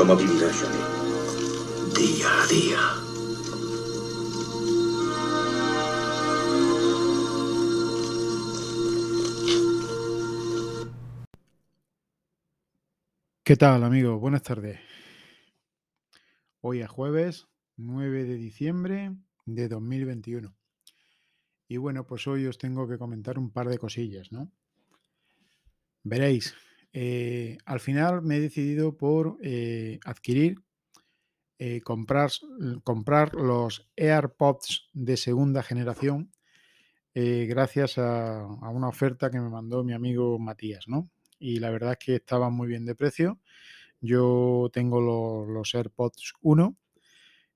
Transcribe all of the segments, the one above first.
¿Cómo vivirá Johnny? Día a día. ¿Qué tal, amigos? Buenas tardes. Hoy es jueves 9 de diciembre de 2021. Y bueno, pues hoy os tengo que comentar un par de cosillas, ¿no? Veréis, eh, al final me he decidido por eh, adquirir, eh, comprar, comprar los AirPods de segunda generación gracias a, una oferta que me mandó mi amigo Matías, ¿no? y la verdad es que estaban muy bien de precio. Yo tengo los, AirPods 1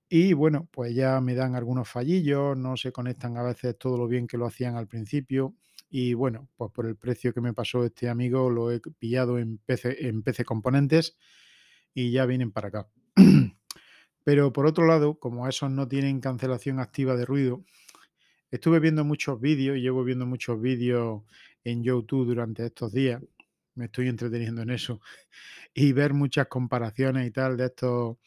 y bueno, pues ya me dan algunos fallillos, no se conectan a veces todo lo bien que lo hacían al principio. Y bueno, pues por el precio que me pasó este amigo lo he pillado en PC, en PC Componentes y ya vienen para acá. Pero por otro lado, como esos no tienen cancelación activa de ruido, estuve viendo muchos vídeos, y llevo viendo muchos vídeos en YouTube durante estos días me estoy entreteniendo en eso, y ver muchas comparaciones y tal de estos,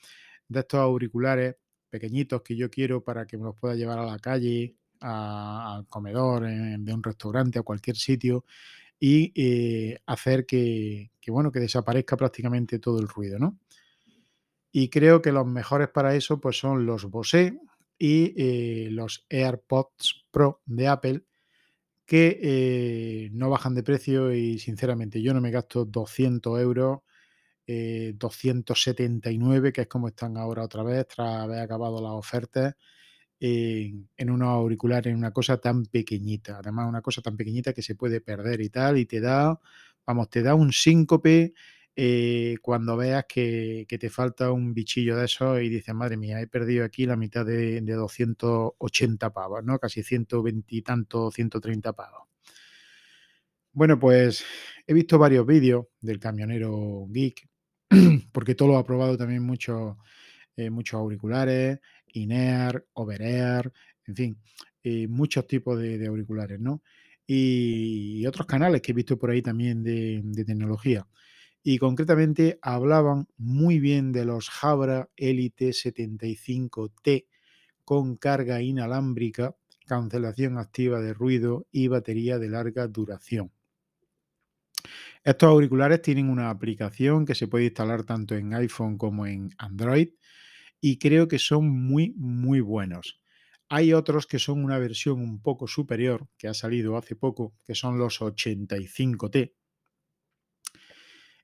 de estos auriculares pequeñitos que yo quiero para que me los pueda llevar a la calle, al comedor, de un restaurante, a cualquier sitio, y eh, hacer que, bueno, que desaparezca prácticamente todo el ruido, ¿no? Y creo que los mejores para eso pues son los Bose y eh, los AirPods Pro de Apple, que eh, no bajan de precio y sinceramente yo no me gasto 200 euros, 279, eh, que es como están ahora otra vez, tras haber acabado las ofertas, en, unos auriculares, en una cosa tan pequeñita. Además, una cosa tan pequeñita que se puede perder y tal, y te da, vamos, te da un síncope eh, cuando veas que, te falta un bichillo de esos y dices, madre mía, he perdido aquí la mitad de, 280 pavos, ¿no? Casi 120 y tanto, 130 pavos. Bueno, pues he visto varios vídeos del camionero geek, porque todo lo ha probado también muchos eh, muchos auriculares, Inear, Overair, en fin, eh, muchos tipos de, auriculares, ¿no? Y, otros canales que he visto por ahí también de tecnología y concretamente hablaban muy bien de los Jabra Elite 75T con carga inalámbrica, cancelación activa de ruido y batería de larga duración. Estos auriculares tienen una aplicación que se puede instalar tanto en iPhone como en Android y creo que son muy muy buenos. Hay otros que son una versión un poco superior que ha salido hace poco, que son los 85T,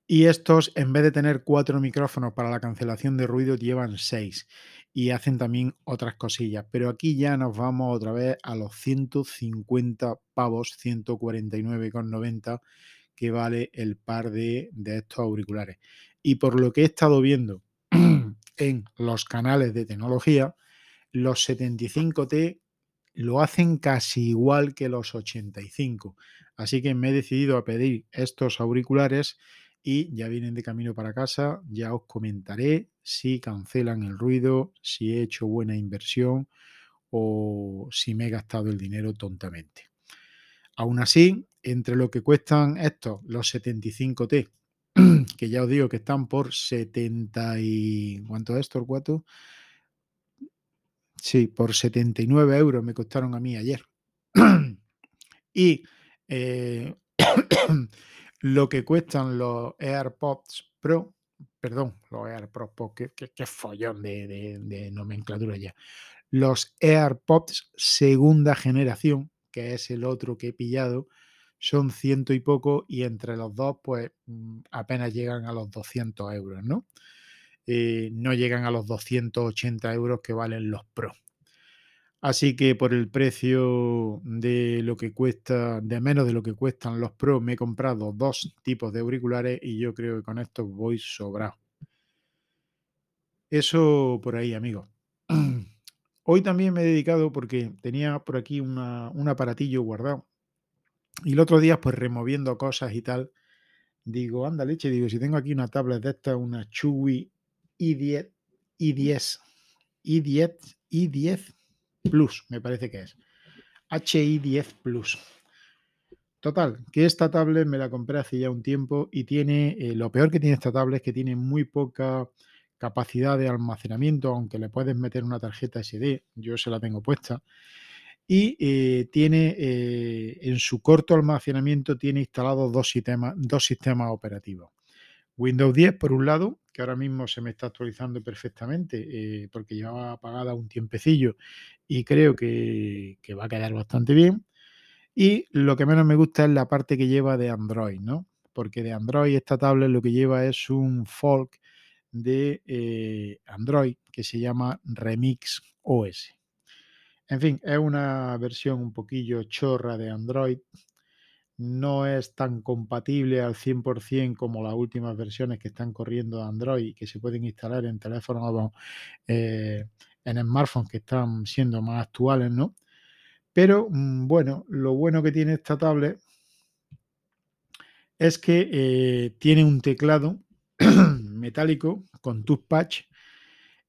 y estos, en vez de tener cuatro micrófonos para la cancelación de ruido, llevan seis y hacen también otras cosillas. Pero aquí ya nos vamos otra vez a los 150 pavos, 149,90 que vale el par de, de estos auriculares. Y por lo que he estado viendo en los canales de tecnología, los 75T lo hacen casi igual que los 85. Así que me he decidido a pedir estos auriculares y ya vienen de camino para casa. Ya os comentaré si cancelan el ruido, si he hecho buena inversión o si me he gastado el dinero tontamente. Aún así, entre lo que cuestan estos, los 75T, que ya os digo que están por 70 y... ¿Cuánto es esto, cuatro? Sí, por 79 euros me costaron a mí ayer. y eh, lo que cuestan los AirPods Pro, perdón, los AirPods Pro, qué, follón de, nomenclatura ya. Los AirPods segunda generación, que es el otro que he pillado, son ciento y poco y entre los dos pues mm, apenas llegan a los 200 euros, ¿no? Eh, no llegan a los 280 euros que valen los Pro. Así que por el precio de lo que cuesta, de menos de lo que cuestan los Pro, me he comprado dos tipos de auriculares y yo creo que con esto voy sobrado. Eso por ahí, amigos. Hoy también me he dedicado porque tenía por aquí un aparatillo guardado. Y el otro día, pues removiendo cosas y tal, digo, anda leche, digo, si tengo aquí una tablet de esta, una Chewy i10, i10, i10, i10 Plus, me parece que es. HI10 Plus. Total, que esta tablet me la compré hace ya un tiempo y tiene, eh, lo peor que tiene esta tablet es que tiene muy poca capacidad de almacenamiento, aunque le puedes meter una tarjeta SD, yo se la tengo puesta. Y eh, tiene eh, en su corto almacenamiento tiene instalados dos sistemas, dos sistemas operativos. Windows 10 por un lado, que ahora mismo se me está actualizando perfectamente eh, porque llevaba apagada un tiempecillo y creo que, que, va a quedar bastante bien. Y lo que menos me gusta es la parte que lleva de Android, ¿no? Porque de Android esta tablet lo que lleva es un folk de Android que se llama Remix OS. En fin, es una versión un poquillo chorra de Android. No es tan compatible al 100% como las últimas versiones que están corriendo de Android y que se pueden instalar en teléfonos, eh, en smartphones que están siendo más actuales, ¿no? Pero mm, bueno, lo bueno que tiene esta tablet es que eh, tiene un teclado metálico con touchpad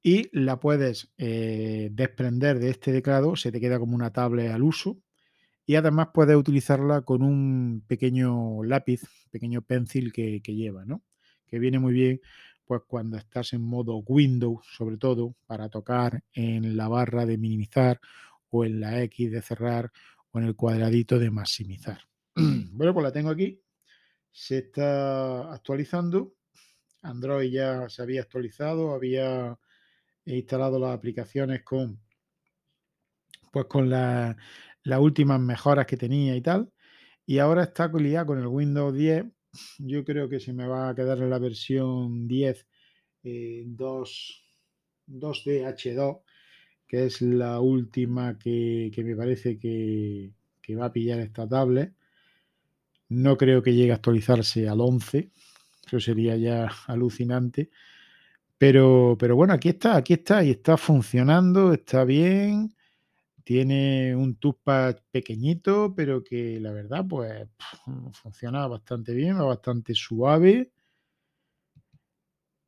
y la puedes eh, desprender de este teclado, se te queda como una tablet al uso y además puedes utilizarla con un pequeño lápiz, pequeño pencil que, lleva, ¿no? Que viene muy bien pues cuando estás en modo Windows, sobre todo, para tocar en la barra de minimizar o en la X de cerrar o en el cuadradito de maximizar. bueno, pues la tengo aquí. Se está actualizando Android ya se había actualizado, había instalado las aplicaciones con pues con las últimas mejoras que tenía y tal. Y ahora está liada con el Windows 10. Yo creo que se me va a quedar en la versión 10 2, 2DH2, que es la última que, me parece que, que, va a pillar esta tablet. No creo que llegue a actualizarse al 11, eso sería ya alucinante. Pero, pero bueno, aquí está, aquí está y está funcionando, está bien. Tiene un touchpad pequeñito, pero que la verdad, pues funciona bastante bien, va bastante suave.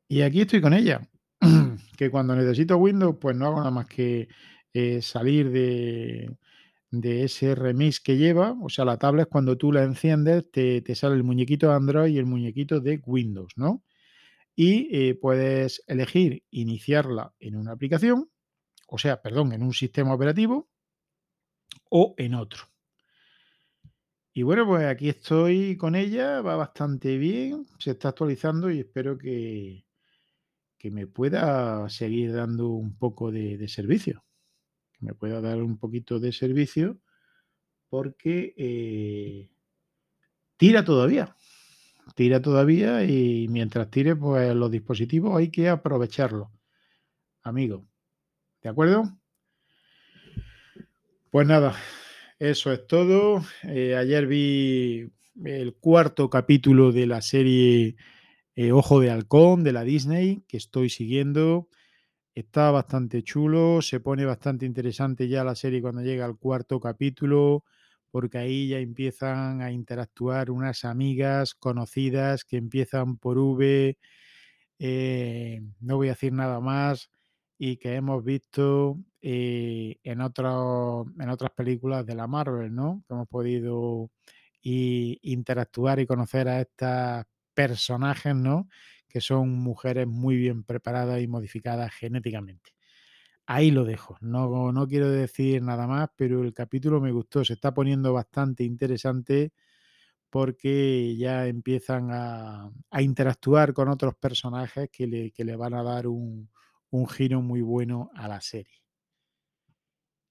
Y aquí estoy con ella. que cuando necesito Windows, pues no hago nada más que eh, salir de, de ese remix que lleva, o sea, la tablet cuando tú la enciendes te, sale el muñequito de Android y el muñequito de Windows, ¿no? Y eh, puedes elegir iniciarla en una aplicación, o sea, perdón, en un sistema operativo o en otro. Y bueno, pues aquí estoy con ella, va bastante bien, se está actualizando y espero que, que me pueda seguir dando un poco de servicio me pueda dar un poquito de servicio porque eh, tira todavía. Tira todavía y mientras tire, pues los dispositivos hay que aprovecharlos. Amigo, ¿de acuerdo? Pues nada, eso es todo. Eh, ayer vi el cuarto capítulo de la serie eh, Ojo de Halcón de la Disney que estoy siguiendo. Está bastante chulo, se pone bastante interesante ya la serie cuando llega al cuarto capítulo, porque ahí ya empiezan a interactuar unas amigas conocidas que empiezan por V, eh, no voy a decir nada más, y que hemos visto eh, en, otras películas de la Marvel, ¿no? Que hemos podido interactuar y conocer a estas personajes, ¿no? que son mujeres muy bien preparadas y modificadas genéticamente. Ahí lo dejo, no, no quiero decir nada más, pero el capítulo me gustó, se está poniendo bastante interesante porque ya empiezan a, interactuar con otros personajes que le, que le van a dar un, un giro muy bueno a la serie.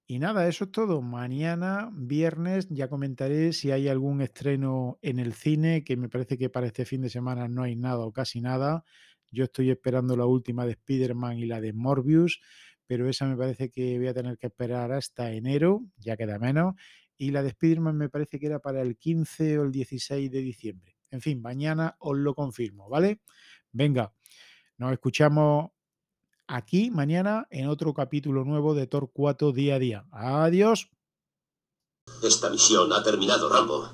Y nada, eso es todo. Mañana, viernes, ya comentaré si hay algún estreno en el cine, que me parece que para este fin de semana no hay nada o casi nada. Yo estoy esperando la última de Spider-Man y la de Morbius, pero esa me parece que voy a tener que esperar hasta enero, ya queda menos. Y la de Spider-Man me parece que era para el 15 o el 16 de diciembre. En fin, mañana os lo confirmo, ¿vale? Venga, nos escuchamos aquí mañana en otro capítulo nuevo de Tor 4 día a día. Adiós. Esta misión ha terminado, Rambo.